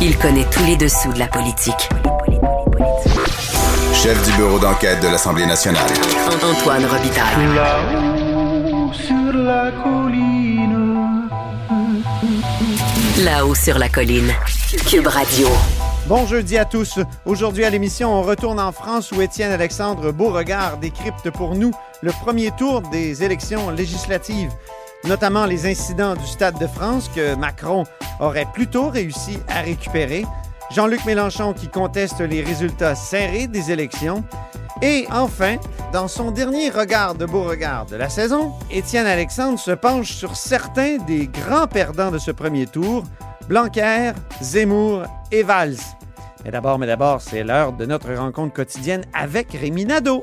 Il connaît tous les dessous de la politique. Chef du bureau d'enquête de l'Assemblée nationale. Antoine Robitaille. Là-haut sur la colline. Là-haut sur la colline. Cube Radio. Bon jeudi à tous. Aujourd'hui à l'émission, on retourne en France où Étienne Alexandre Beauregard décrypte pour nous le premier tour des élections législatives, notamment les incidents du Stade de France que Macron aurait plutôt réussi à récupérer, Jean-Luc Mélenchon qui conteste les résultats serrés des élections, et enfin, dans son dernier regard de Beauregard de la saison, Étienne Alexandre se penche sur certains des grands perdants de ce premier tour, Blanquer, Zemmour et Valls. Mais d'abord, mais d'abord, c'est l'heure de notre rencontre quotidienne avec Rémi Nadeau.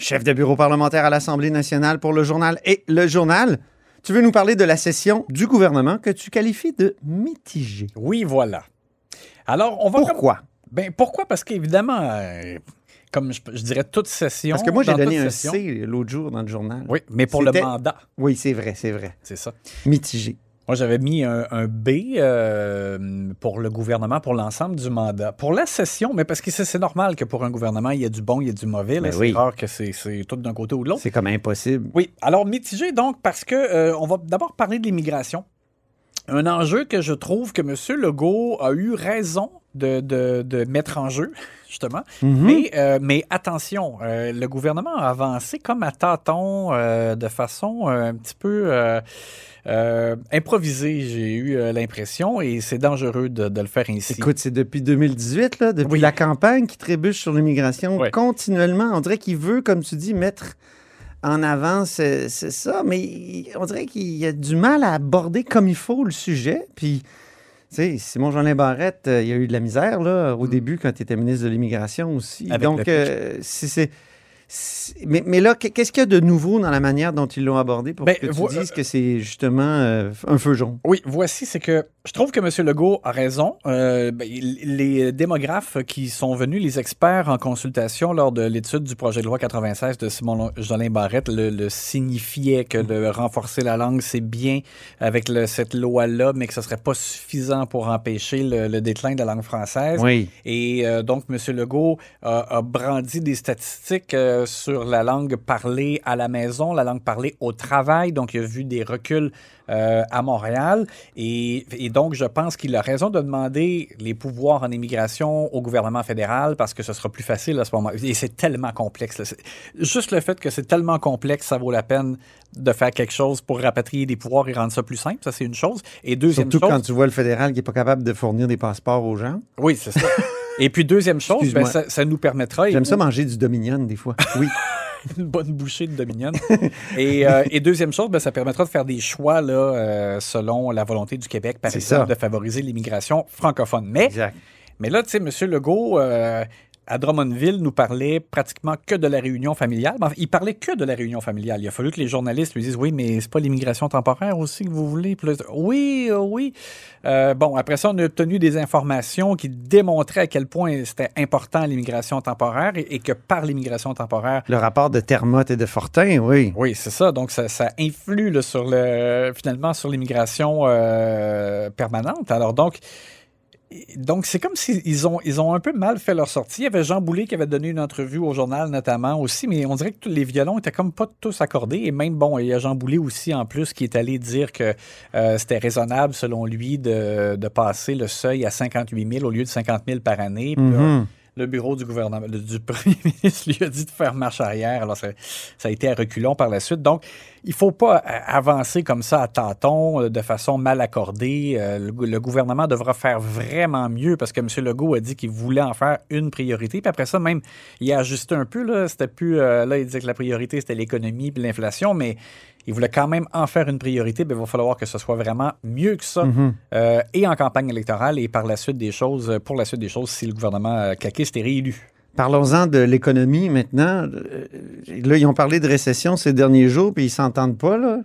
Chef de bureau parlementaire à l'Assemblée nationale pour le journal et le journal. Tu veux nous parler de la session du gouvernement que tu qualifies de mitigée. Oui, voilà. Alors, on va... Pourquoi? Ben, pourquoi? Parce qu'évidemment, euh, comme je, je dirais toute session... Parce que moi, j'ai donné un session- C l'autre jour dans le journal. Oui, mais pour le mandat, Oui, c'est vrai, c'est vrai. c'est ça. Mitigé. Moi, j'avais mis un, un B euh, pour le gouvernement, pour l'ensemble du mandat. Pour la session, mais parce que c'est normal que pour un gouvernement, il y a du bon, il y a du mauvais. Ben c'est oui. rare que c'est c'est tout d'un côté ou de l'autre. C'est comme impossible. Oui, alors mitigé donc parce que euh, on va d'abord parler de l'immigration. Un enjeu que je trouve que M. Legault a eu raison de, de- de mettre en jeu, justement. Mhm. mais, euh, mais attention, euh, le gouvernement a avancé comme à tâtons, euh, de façon un petit peu improvisée, j'ai eu l'impression, et c'est dangereux de, de le faire ainsi. Écoute, c'est depuis 2018, là, depuis Oui. la campagne qui trébuche sur l'immigration Ouais. continuellement. On dirait qu'il veut, comme tu dis, mettre en avant c'est c'est ça, mais on dirait qu'il a du mal à aborder comme il faut le sujet. Puis, tu sais, Simon Jolin Barrette, euh, il a eu de la misère là, au début quand il était ministre de l'immigration aussi. Avec Donc, euh, c'est- c'est. Mais, mais là, qu'est-ce qu'il y a de nouveau dans la manière dont ils l'ont abordé pour Ben, que tu dises que c'est justement euh, un feu jaune? Oui, voici, c'est que je trouve que M. Legault a raison. Euh, ben, les démographes qui sont venus, les experts en consultation lors de l'étude du projet de loi 96 de Simon Jolin Barrette, le, le signifiaient que de renforcer la langue, c'est bien avec le- cette loi-là, mais que ce serait pas suffisant pour empêcher le, le déclin de la langue française. Oui. Et euh, donc, M. Legault a, a brandi des statistiques euh, sur la langue parlée à la maison, la langue parlée au travail. Donc, il a vu des reculs euh, à Montréal. Et, et donc, je pense qu'il a raison de demander les pouvoirs en immigration au gouvernement fédéral parce que ce sera plus facile à ce moment. Et c'est tellement complexe. Juste le fait que c'est tellement complexe, ça vaut la peine de faire quelque chose pour rapatrier des pouvoirs et rendre ça plus simple. Ça, c'est une chose. Et deuxième Surtout chose... quand tu vois le fédéral qui n'est pas capable de fournir des passeports aux gens. Oui, c'est ça. Et puis, deuxième chose, ben, ça, ça nous permettra... et J'aime ça manger du Dominion des fois. Oui. une bonne bouchée de Dominion. et, euh, et deuxième chose, ben, ça permettra de faire des choix là, euh, selon la volonté du Québec, par exemple, ça. de favoriser l'immigration francophone. Mais, Exact. mais là, tu sais, M. Legault, euh, à Drummondville, nous parlait pratiquement que de la réunion familiale. Il parlait que de la réunion familiale. Il a fallu que les journalistes lui disent Oui, mais c'est pas l'immigration temporaire aussi que vous voulez. Là, oui, euh, oui. Euh, bon, après ça, on a obtenu des informations qui démontraient à quel point c'était important l'immigration temporaire et, et que par l'immigration temporaire, Le rapport de Termotte et de Fortin, oui. oui, c'est ça. Donc, ça, ça influe là, sur le, finalement sur l'immigration euh, permanente. Alors, donc, donc c'est comme s'ils ont, ils ont un peu mal fait leur sortie. Il y avait Jean Boulet qui avait donné une entrevue au journal notamment aussi, mais on dirait que les violons étaient comme pas tous accordés. Et même, bon, il y a Jean Boulet aussi en plus qui est allé dire que euh, c'était raisonnable selon lui de, passer le seuil à 58 000 au lieu de 50 000 par année. Mhm. Le bureau du gouvernement, du premier ministre lui a dit de faire marche arrière. Alors, ça, ça a été à reculons par la suite. Donc, il ne faut pas euh, avancer comme ça à tâtons, euh, de façon mal accordée. Euh, Le, gou- le gouvernement devra faire vraiment mieux parce que M. Legault a dit qu'il voulait en faire une priorité. Puis après ça, même, il a ajusté un peu. Là, c'était plus, là il disait que la priorité, c'était l'économie puis l'inflation, mais il voulait quand même en faire une priorité, mais il va falloir que ce soit vraiment mieux que ça, Mhm. euh, et en campagne électorale, et par la suite des choses, pour la suite des choses, si le gouvernement euh, caquiste est réélu. Parlons-en de l'économie maintenant. Euh, Là, ils ont parlé de récession ces derniers jours, puis ils s'entendent pas, là.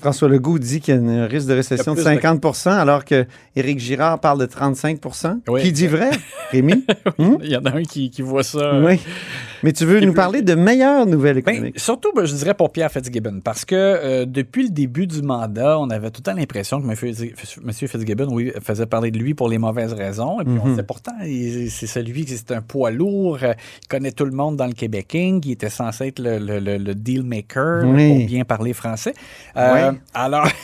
François Legault dit qu'il y a un risque de récession de Il y a plus de- 50% alors que Éric Girard parle de 35 Oui. Qui dit vrai, Rémi? Hum? Il y en a un qui, qui voit ça. euh, Oui. Mais tu veux nous parler de meilleures nouvelles Ben, économiques? surtout, ben, je dirais pour Pierre Fitzgibbon, parce que euh, depuis le début du mandat, on avait tout le temps l'impression que M. Fitz- M. Fitzgibbon oui, faisait parler de lui pour les mauvaises raisons. Et puis on Mhm. disait pourtant, il- c'est celui qui c'est un poids lourd, il connaît tout le monde dans le Québécois, qui était censé être le, le- le- le deal maker Oui. pour bien parler français. Euh, Ouais. Alors.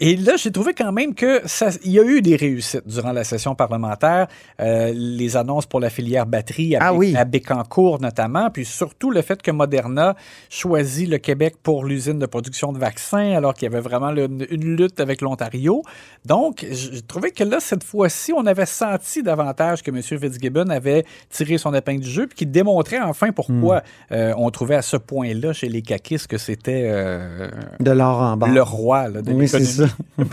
Et là, j'ai trouvé quand même que ça, il y a eu des réussites durant la session parlementaire. Euh, les annonces pour la filière batterie à, Ah Bé- oui. à Bécancour notamment, puis surtout le fait que Moderna choisit le Québec pour l'usine de production de vaccins, alors qu'il y avait vraiment le- une, lutte avec l'Ontario. Donc, j'ai trouvé que là, cette fois-ci, on avait senti davantage que M. Fitzgibbon avait tiré son épingle du jeu, puis qu'il démontrait enfin pourquoi euh, on trouvait à ce point-là chez les caquistes que c'était euh, De l'or en barre. le roi là, de Oui, l'économie.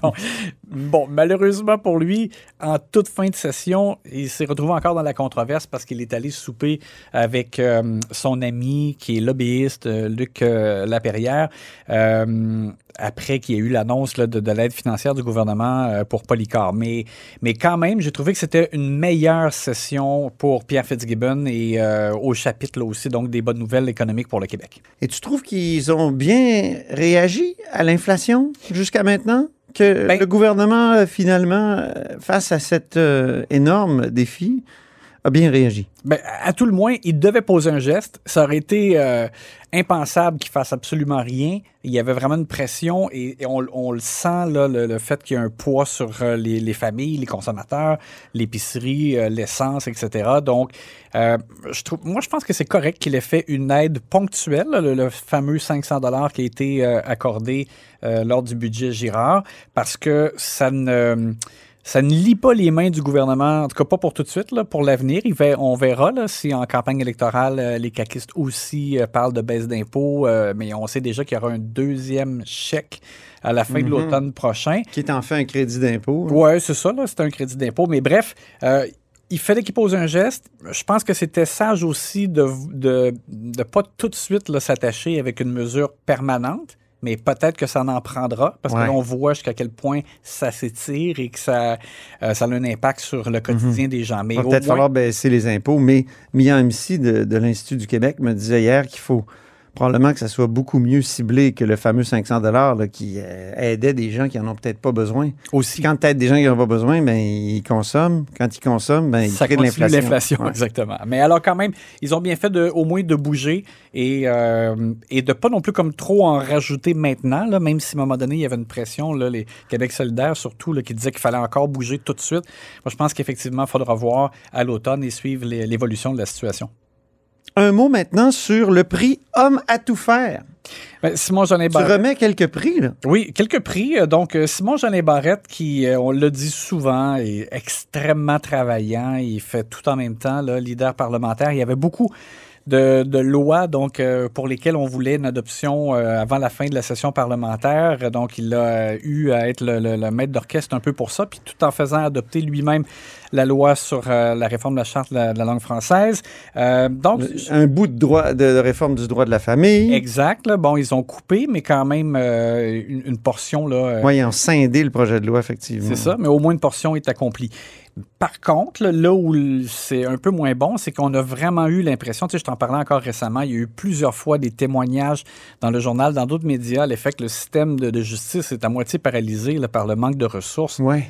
bon, malheureusement pour lui, en toute fin de session, il s'est retrouvé encore dans la controverse parce qu'il est allé souper avec euh, son ami qui est lobbyiste, euh, Luc euh, Laperrière, après qu'il y ait eu l'annonce de, de l'aide financière du gouvernement euh, pour Polycar. Mais, mais quand même, j'ai trouvé que c'était une meilleure session pour Pierre Fitzgibbon et euh, au chapitre là aussi, donc des bonnes nouvelles économiques pour le Québec. Et tu trouves qu'ils ont bien réagi à l'inflation jusqu'à maintenant? Que Ben- le gouvernement, euh, finalement, face à cet euh, énorme défi, a bien réagi? Ben, à tout le moins, il devait poser un geste. Ça aurait été euh, impensable qu'il fasse absolument rien. Il y avait vraiment une pression et, on, le sent, le, fait qu'il y a un poids sur euh, les, les familles, les consommateurs, l'épicerie, euh, l'essence, etc. Donc, euh, moi, je pense que c'est correct qu'il ait fait une aide ponctuelle, le, fameux 500 dollars qui a été accordé lors du budget Girard, parce que ça ne ça ne lie pas les mains du gouvernement, en tout cas pas pour tout de suite, là, pour l'avenir. On verra là, si en campagne électorale, euh, les caquistes aussi euh, parlent de baisse d'impôts, euh, mais on sait déjà qu'il y aura un deuxième chèque à la fin de Mhm. l'automne prochain. Qui est en fait un crédit d'impôt. Ouais, c'est ça, c'est un crédit d'impôt. Mais bref, euh, il fallait qu'il pose un geste. Je pense que c'était sage aussi de ne de, de pas tout de suite s'attacher avec une mesure permanente. Mais peut-être que ça en prendra, parce Ouais. que là, on voit jusqu'à quel point ça s'étire et que ça, euh, ça a un impact sur le quotidien des gens. Mais Il va peut-être moins- falloir baisser les impôts, mais Mian MC de, de l'Institut du Québec me disait hier qu'il faut probablement que ça soit beaucoup mieux ciblé que le fameux 500 dollars qui euh, aidait des gens qui en ont peut-être pas besoin. aussi. Quand tu aides des gens qui n'en ont pas besoin, ben, ils consomment. Quand ils consomment, ben, ils ça créent de l'inflation. l'inflation, Ouais. exactement. Mais alors quand même, ils ont bien fait de, au moins de bouger et, euh, et de pas non plus comme trop en rajouter maintenant, là, même si à un moment donné, il y avait une pression, là, les Québec solidaire surtout, là, qui disait qu'il fallait encore bouger tout de suite. Moi, je pense qu'effectivement, il faudra voir à l'automne et suivre l'évolution de la situation. Un mot maintenant sur le prix Homme à tout faire. Ben, Simon Jeanin Tu Barrette. remets quelques prix, là. Oui, quelques prix. Euh, Donc, euh, Simon Jeanin Barrette, qui, euh, on le dit souvent, est extrêmement travaillant. Il fait tout en même temps, là, leader parlementaire. Il y avait beaucoup de, de lois donc euh, pour lesquelles on voulait une adoption euh, avant la fin de la session parlementaire. Donc, il a euh, eu à être le, le- le maître d'orchestre un peu pour ça, puis tout en faisant adopter lui-même la loi sur euh, la réforme de la charte de la, de la langue française. Donc, Un bout de droit de, de réforme du droit de la famille. exact. là. bon, ils ont coupé, mais quand même une, une portion là. Oui, ils ont scindé le projet de loi, effectivement. c'est ça, mais au moins une portion est accomplie. Par contre, là, où c'est un peu moins bon, c'est qu'on a vraiment eu l'impression, tu sais, je t'en parlais encore récemment, il y a eu plusieurs fois des témoignages dans le journal, dans d'autres médias, l'effet que le système de, de justice est à moitié paralysé là, par le manque de ressources. Oui.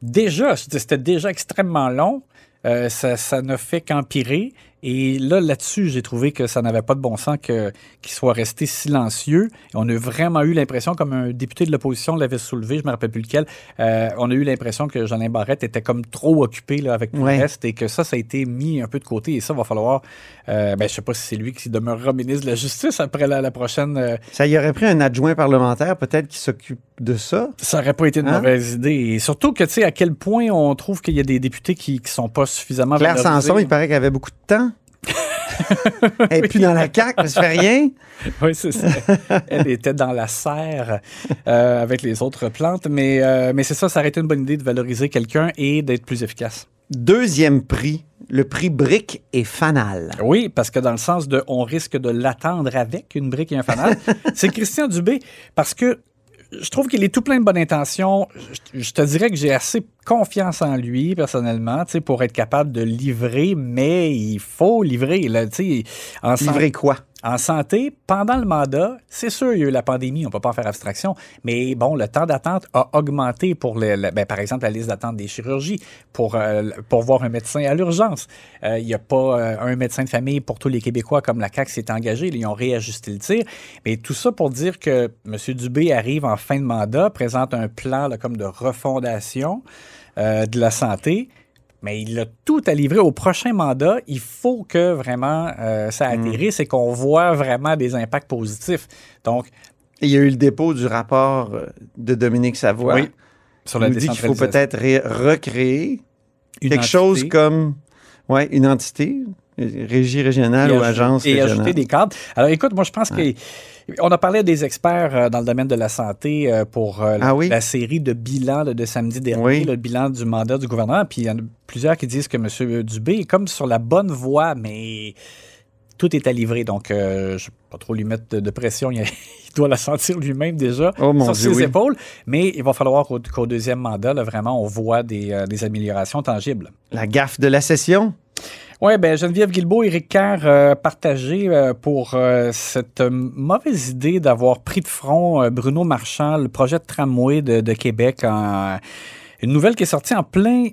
Déjà, c'était déjà extrêmement long. Euh, ça, ça ne fait qu'empirer. Et là, là-dessus, j'ai trouvé que ça n'avait pas de bon sens que- qu'il soit resté silencieux. Et on a vraiment eu l'impression, comme un député de l'opposition l'avait soulevé, je ne me rappelle plus lequel, euh, on a eu l'impression que Jeanin Barrette était comme trop occupé là, avec tout Ouais. le reste et que ça, ça a été mis un peu de côté. Et ça, va falloir, euh, ben, je sais pas si c'est lui qui demeurera ministre de la Justice après la, la prochaine. euh, Ça y aurait pris un adjoint parlementaire, peut-être, qui s'occupe de ça? Ça aurait pas été une Hein? mauvaise idée. Et surtout que, tu sais, à quel point on trouve qu'il y a des députés qui, qui sont pas suffisamment Claire. Sanson, il paraît qu'elle avait beaucoup de temps. Elle n'est plus dans la CAQ, mais ça fait rien. Oui, c'est ça. Elle était dans la serre euh, avec les autres plantes, mais, euh, mais c'est ça, ça aurait été une bonne idée de valoriser quelqu'un et d'être plus efficace. Deuxième prix, le prix brique et fanal. Oui, parce que dans le sens de on risque de l'attendre avec une brique et un fanal, c'est Christian Dubé, parce que je trouve qu'il est tout plein de bonnes intentions. Je, je te dirais que j'ai assez confiance en lui, personnellement, tu sais, pour être capable de livrer, mais il faut livrer. Là, tu sais, en Livrer quoi? En santé, pendant le mandat, c'est sûr, il y a eu la pandémie, on peut pas en faire abstraction, mais bon, le temps d'attente a augmenté pour, le, ben, par exemple, la liste d'attente des chirurgies, pour, euh, pour voir un médecin à l'urgence. Euh, Il n'y a pas euh, un médecin de famille pour tous les Québécois comme la CAQ s'est engagée, ils ont réajusté le tir. Mais tout ça pour dire que M. Dubé arrive en fin de mandat, présente un plan comme de refondation de la santé. Mais il a tout à livrer au prochain mandat. Il faut que vraiment euh, ça atterrisse et qu'on voit vraiment des impacts positifs. Donc, Il y a eu le dépôt du rapport euh, de Dominique Savoie. Oui, sur Il la nous dit qu'il faut peut-être ré- recréer Une quelque entité chose comme ouais, une entité, régie régionale et ou agence Et régionale. ajouter des cadres. Alors, écoute, moi, je pense que. On a parlé des experts euh, dans le domaine de la santé euh, pour euh, la, Ah oui? la série de bilans de samedi dernier, Oui. le bilan du mandat du gouvernement. Puis il y en a plusieurs qui disent que M. Dubé est comme sur la bonne voie, mais tout est à livrer. Donc, euh, je ne vais pas trop lui mettre de, de pression. Il, il doit la sentir lui-même déjà Oh, sur Dieu, ses oui. épaules. Mais il va falloir qu'au deuxième mandat, là, vraiment, on voit des, euh, des améliorations tangibles. La gaffe de la session? Oui, ben Geneviève Guilbeault, Éric Kerr euh, partagé euh, pour euh, cette mauvaise idée d'avoir pris de front euh, Bruno Marchand, le projet de tramway de, Québec. Une nouvelle qui est sortie en plein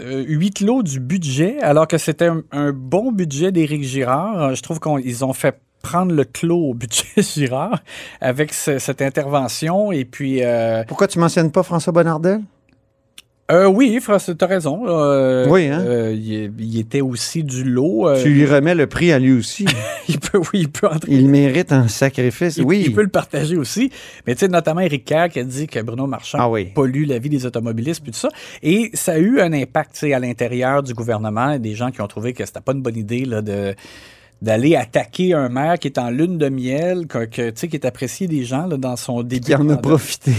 huis clos du budget, alors que c'était un, bon budget d'Éric Girard. Je trouve qu'ils ont fait prendre le clos au budget Girard avec ce- cette intervention. Et puis, Pourquoi tu mentionnes pas François Bonnardel? Euh, oui, François, tu as raison. Euh, Oui, hein? euh, il, il était aussi du lot. euh, Tu lui remets le prix à lui aussi. il peut, oui, il peut entrer Il mérite un sacrifice. Il, oui. il peut le partager aussi. Mais tu sais, notamment Éric Kerr qui a dit que Bruno Marchand Ah oui. pollue la vie des automobilistes puis tout ça. Et ça a eu un impact tu sais, à l'intérieur du gouvernement. Des gens qui ont trouvé que c'était pas une bonne idée là, de d'aller attaquer un maire qui est en lune de miel, que, que, tu sais, qui est apprécié des gens là, dans son début. Qui en a mandat. profité.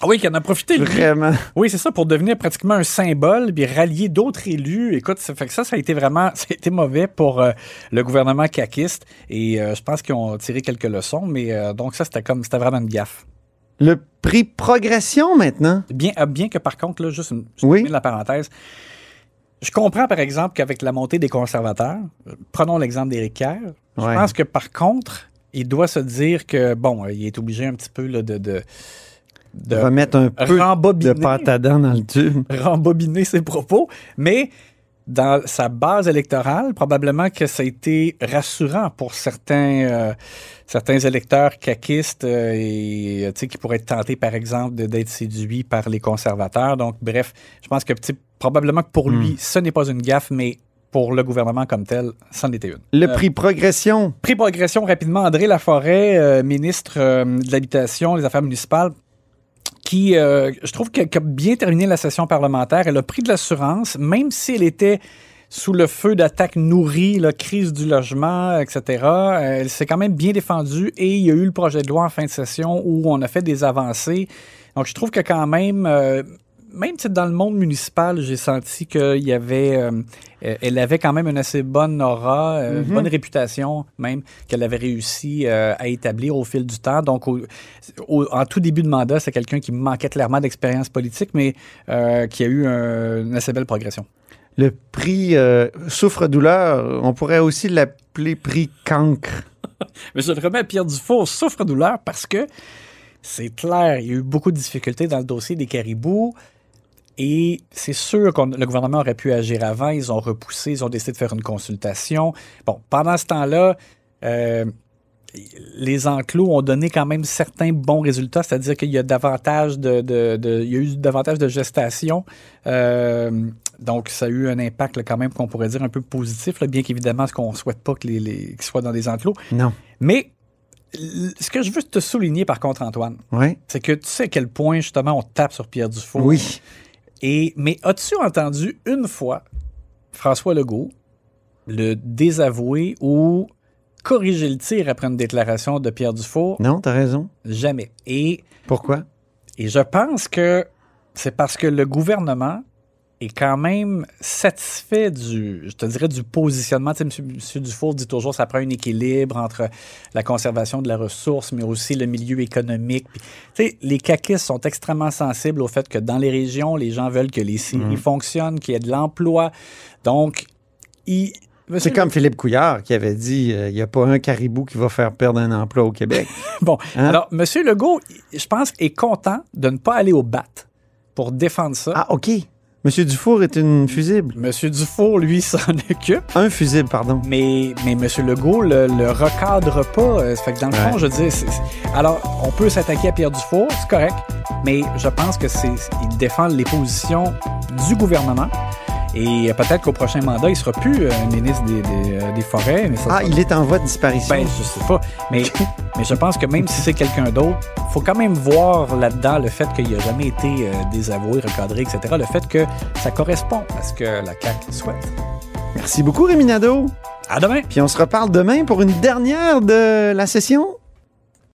Ah oui, qui en a profité. lui. Vraiment. Oui, c'est ça, pour devenir pratiquement un symbole, puis rallier d'autres élus. Écoute, ça fait que ça, ça a été vraiment, ça a été mauvais pour euh, le gouvernement caquiste. Et euh, je pense qu'ils ont tiré quelques leçons, mais euh, donc ça, c'était comme, c'était vraiment une gaffe. Le prix progression maintenant? Bien, euh, bien que par contre, là, juste une, je Oui. termine la parenthèse. Je comprends, par exemple, qu'avec la montée des conservateurs, prenons l'exemple d'Éric Kerr, je Ouais. pense que par contre, il doit se dire que, bon, il est obligé un petit peu là, de, de, de Remettre un peu de pâte à dents dans le tube. rembobiner ses propos, mais dans sa base électorale, probablement que ça a été rassurant pour certains, euh, certains électeurs caquistes euh, et euh, qui pourraient être tentés, par exemple, d'être séduits par les conservateurs. Donc, bref, je pense que probablement que pour lui, ce n'est pas une gaffe, mais pour le gouvernement comme tel, c'en était une. Le prix progression. Prix progression rapidement, André Laforêt, euh, ministre euh, de l'Habitation, des Affaires municipales, qui, euh, je trouve, qu'elle a bien terminé la session parlementaire. Elle a pris de l'assurance, même si elle était sous le feu d'attaques nourries, la crise du logement, etc. Euh, Elle s'est quand même bien défendue et il y a eu le projet de loi en fin de session où on a fait des avancées. Donc, je trouve que quand même, euh, même dans le monde municipal, j'ai senti qu'il y avait, euh, euh, elle avait quand même une assez bonne aura, euh, une bonne réputation même qu'elle avait réussi euh, à établir au fil du temps. Donc, au- au- en tout début de mandat, c'est quelqu'un qui manquait clairement d'expérience politique, mais qui a eu un- une assez belle progression. Le prix souffre-douleur, on pourrait aussi l'appeler prix cancre. Mais je le remets à Pierre Dufour, souffre-douleur, parce que c'est clair, il y a eu beaucoup de difficultés dans le dossier des caribous. Et c'est sûr que le gouvernement aurait pu agir avant. Ils ont repoussé, ils ont décidé de faire une consultation. Bon, pendant ce temps-là, euh, les enclos ont donné quand même certains bons résultats, c'est-à-dire qu'il y a davantage de, de- de- il y a eu davantage de gestation. Euh, donc, ça a eu un impact là, quand même qu'on pourrait dire un peu positif, là, bien qu'évidemment, ce qu'on ne souhaite pas les, qu'ils soient dans des enclos. Non. Mais ce que je veux te souligner, par contre, Antoine, Oui. c'est que tu sais à quel point, justement, on tape sur Pierre Dufault. Oui. Et, mais as-tu entendu une fois François Legault le désavouer ou corriger le tir après une déclaration de Pierre Dufour? Non, t'as raison. Jamais. Et, Pourquoi? et je pense que c'est parce que le gouvernement est quand même satisfait du, je te dirais, du positionnement. Tu sais, M. Dufour dit toujours que ça prend un équilibre entre la conservation de la ressource, mais aussi le milieu économique. Puis, tu sais, les caquistes sont extrêmement sensibles au fait que dans les régions, les gens veulent que les scieries fonctionnent, qu'il y ait de l'emploi. Donc, ils, C'est comme Philippe Couillard qui avait dit euh, il n'y a pas un caribou qui va faire perdre un emploi au Québec. Bon, Hein? alors, M. Legault, je pense, est content de ne pas aller au bat pour défendre ça. ah, OK. Monsieur Dufour est une fusible. M. Dufour, lui, s'en occupe. Un fusible, pardon. Mais, mais M. Legault le, le recadre pas. Euh, fait que dans le Ouais. fond, je dis, c'est- alors, on peut s'attaquer à Pierre Dufour, c'est correct, mais je pense que c'est, il défend les positions du gouvernement. Et peut-être qu'au prochain mandat, il sera plus euh, ministre des, des, euh, des forêts. Mais ça Ah, il est en voie de disparition. Ben, je sais pas. Mais, mais je pense que même si c'est quelqu'un d'autre, faut quand même voir là-dedans le fait qu'il n'a jamais été euh, désavoué, recadré, etc. Le fait que ça correspond à ce que la CAQ souhaite. Merci beaucoup, Rémi Nadeau. À demain! Puis on se reparle demain pour une dernière de la session.